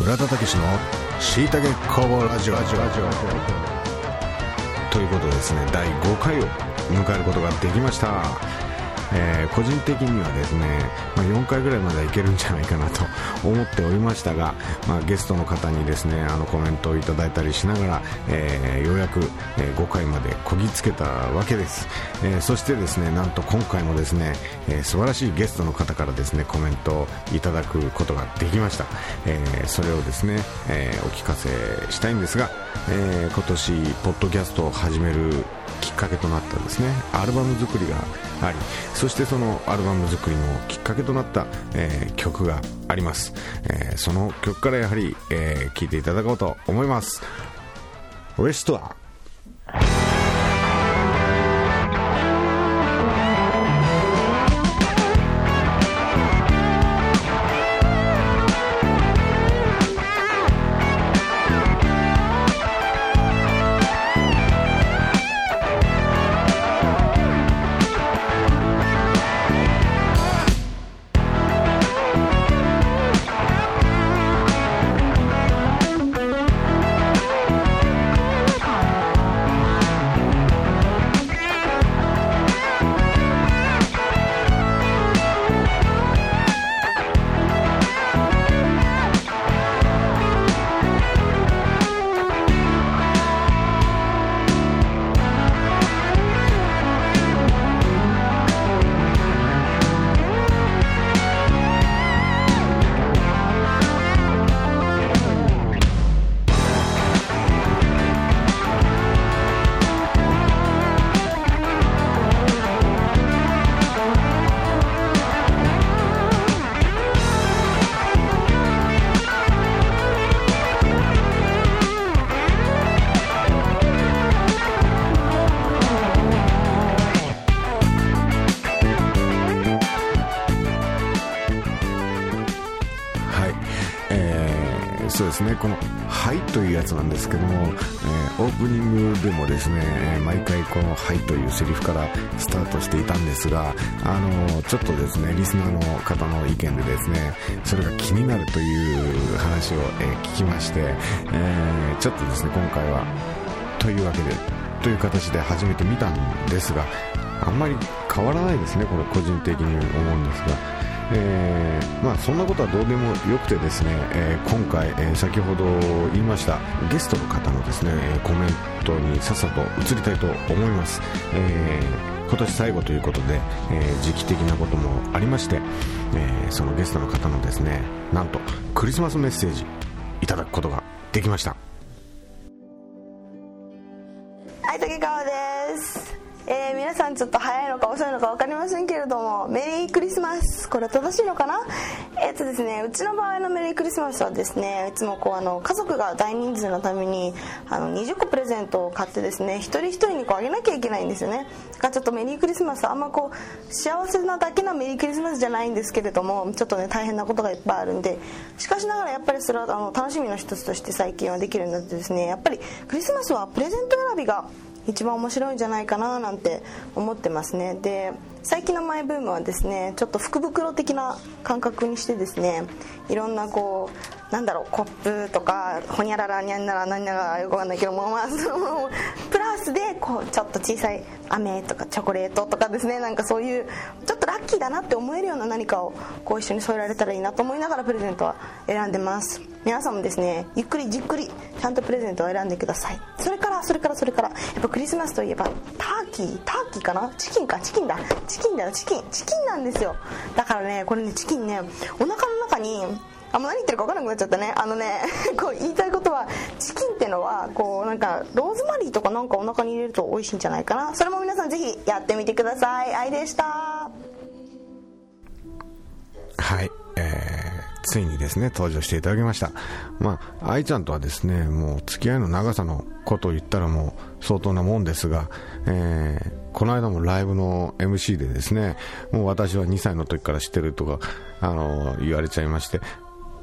村田武のしいたけ工房ラジオ。ということでですね第5回を迎えることができました。えー、個人的にはですね、まあ、4回ぐらいまではいけるんじゃないかなと 思っておりましたが、まあ、ゲストの方にですねあのコメントをいただいたりしながら、えー、ようやく、え、5回までこぎつけたわけです、え、そしてですねなんと今回もですね、え、素晴らしいゲストの方からですねコメントをいただくことができました、え、それをですね、え、お聞かせしたいんですが、え、今年ポッドキャストを始めるきっかけとなったですね。アルバム作りがありそしてそのアルバム作りのきっかけとなった、えー、曲があります、えー、その曲からやはり、えー、いていただこうと思います。レストアそうですねこの「はい」というやつなんですけども、えー、オープニングでもですね毎回この「はい」というセリフからスタートしていたんですがあのちょっとですねリスナーの方の意見でですねそれが気になるという話を、えー、聞きまして、えー、ちょっとですね今回はというわけでという形で始めてみたんですがあんまり変わらないですねこれ個人的に思うんですが。えー、まあ、そんなことはどうでもよくてですね、えー、今回、えー、先ほど言いましたゲストの方のですねコメントにさっさと移りたいと思います、え今年最後ということで、え時期的なこともありまして、えそのゲストの方のですねなんとクリスマスメッセージいただくことができました。はい竹川です。えー、皆さんちょっと早いのか遅いのか分かりませんけれどもメこれ正しいのかな？えっ、とですねうちの場合のメリークリスマスはですねいつもこうあの家族が大人数のためにあの20個プレゼントを買ってですね一人一人にこうあげなきゃいけないんですよね。だからちょっとメリークリスマスあんまこう幸せなだけのメリークリスマスじゃないんですけれどもちょっとね大変なことがいっぱいあるんでしかしながらやっぱりそれはあの楽しみの一つとして最近はできるようになってですねやっぱりクリスマスはプレゼント選びが一番面白いんじゃないかななんて思ってますね。で最近のマイブームはですねちょっと福袋的な感覚にしてですねいろんなこうなんだろうコップとかほにゃららにゃんなら何ならよくわかんないけどもまあそのプラスでこうちょっと小さい飴とかチョコレートとかですねなんかそういうちょっとラッキーだなって思えるような何かをこう一緒に添えられたらいいなと思いながらプレゼントは選んでます。皆さんもですねゆっくりじっくりちゃんとプレゼントを選んでください。それからそれからそれからやっぱクリスマスといえばターキーターキーかな？チキンか？チキンだ。チキンだよ。チキン。チキンなんですよ。だからねこれねチキンねお腹の中にあんま何言ってるか分からなくなっちゃったね。あのね こう言いたいことはチキンってのはこうなんかローズマリーとかなんかお腹に入れると美味しいんじゃないかな。それも皆さんぜひやってみてください。愛でした。はい、ついにですね登場していただきましたまあ愛ちゃんとはですねもう付き合いの長さのことを言ったらもう相当なもんですが、えー、この間もライブの MC でですねもう私は2歳の時から知ってるとかあの言われちゃいまして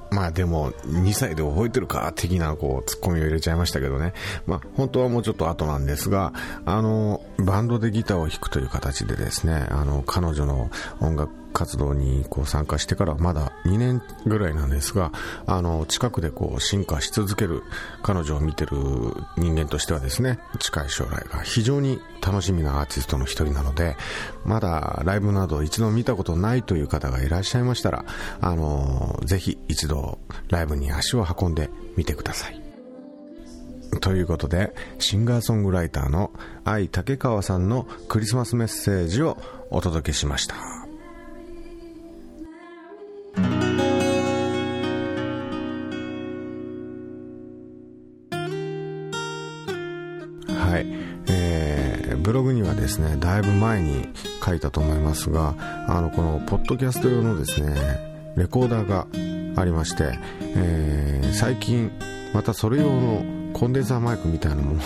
まあでも、2歳で覚えてるか的なこう、ツッコミを入れちゃいましたけどね。まあ本当はもうちょっと後なんですが、あの、バンドでギターを弾くという形でですね、あの、彼女の音楽活動にこう参加してからまだ2年ぐらいなんですがあの近くでこう進化し続ける彼女を見てる人間としてはですね近い将来が非常に楽しみなアーティストの一人なのでまだライブなど一度見たことないという方がいらっしゃいましたらあのぜひ一度ライブに足を運んでみてください。ということでシンガーソングライターの愛竹川さんのクリスマスメッセージをお届けしました。グにはですねだいぶ前に書いたと思いますがあのこのポッドキャスト用のですねレコーダーがありまして、えー最近またそれ用のコンデンサーマイクみたいなものを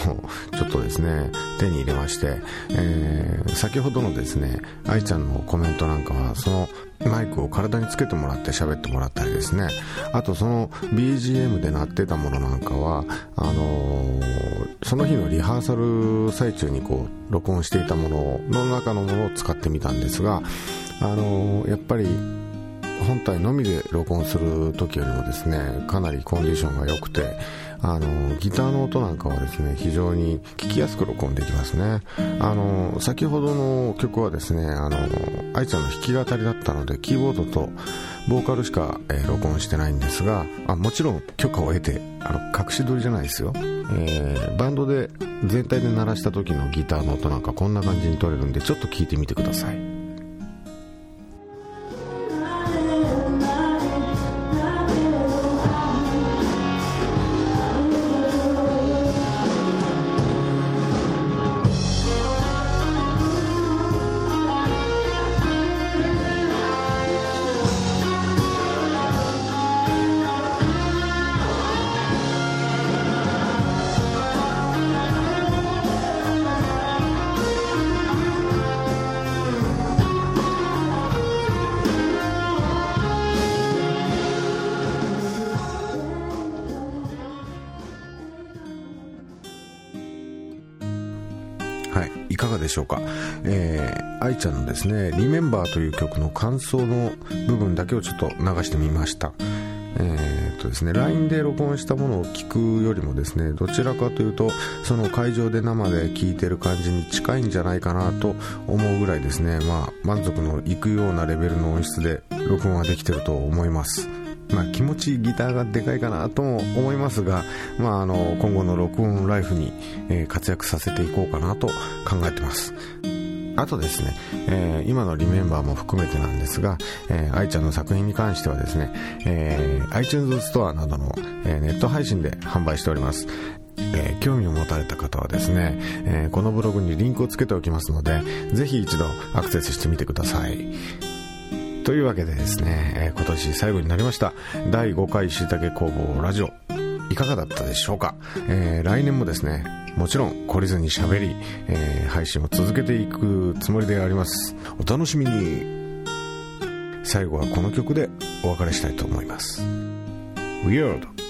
ちょっとですね 手に入れまして、えー先ほどのですね愛ちゃんのコメントなんかはそのマイクを体につけてもらって喋ってもらったりですね。あとその BGM で鳴ってたものなんかはあのーその日のリハーサル最中にこう録音していたものの中のものを使ってみたんですがあのーやっぱり本体のみで録音する時よりもですねかなりコンディションが良くてあのギターの音なんかはですね非常に聞きやすく録音できますね。あの先ほどの曲はですねあの愛ちゃんの弾き語りだったのでキーボードとボーカルしか、えー録音してないんですがあもちろん許可を得てあの隠し撮りじゃないですよ、えーバンドで全体で鳴らした時のギターの音なんかこんな感じに撮れるんでちょっと聞いてみてください。がでしょうか、えー、愛ちゃんのですね「リメンバーという曲の感想の部分だけをちょっと流してみました。えーとですね LINE で録音したものを聞くよりもですねどちらかというとその会場で生で聞いてる感じに近いんじゃないかなと思うぐらいですねまあ満足のいくようなレベルの音質で録音はできてると思います。まあ、気持ちギターがでかいかなとも思いますが、まあ、あの今後の録音ライフに、えー活躍させていこうかなと考えてますあとですね、えー今のリメンバーも含めてなんですが、えー愛ちゃんの作品に関してはですね、えー iTunes ストアなどの、えーネット配信で販売しております。えー興味を持たれた方はですね、えーこのブログにリンクをつけておきますので、ぜひ一度アクセスしてみてください。というわけでですね、えー今年最後になりました第5回しいたけ工房ラジオいかがだったでしょうか、えー来年もですねもちろん懲りずに喋り、えー配信を続けていくつもりであります。お楽しみに。最後はこの曲でお別れしたいと思います。Weird.